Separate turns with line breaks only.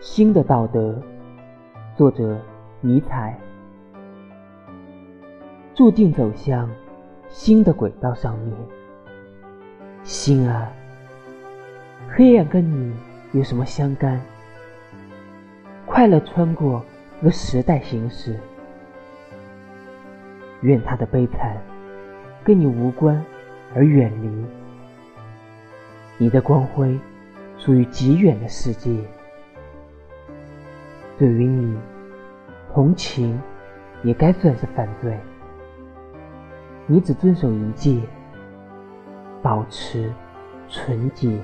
新的道德，作者尼采。注定走向新的轨道上面，心啊，黑暗跟你有什么相干？快乐穿过个时代行驶，愿他的悲惨跟你无关而远离，你的光辉属于极远的世界。对于你，同情也该算是犯罪。你只遵守一戒，保持纯洁。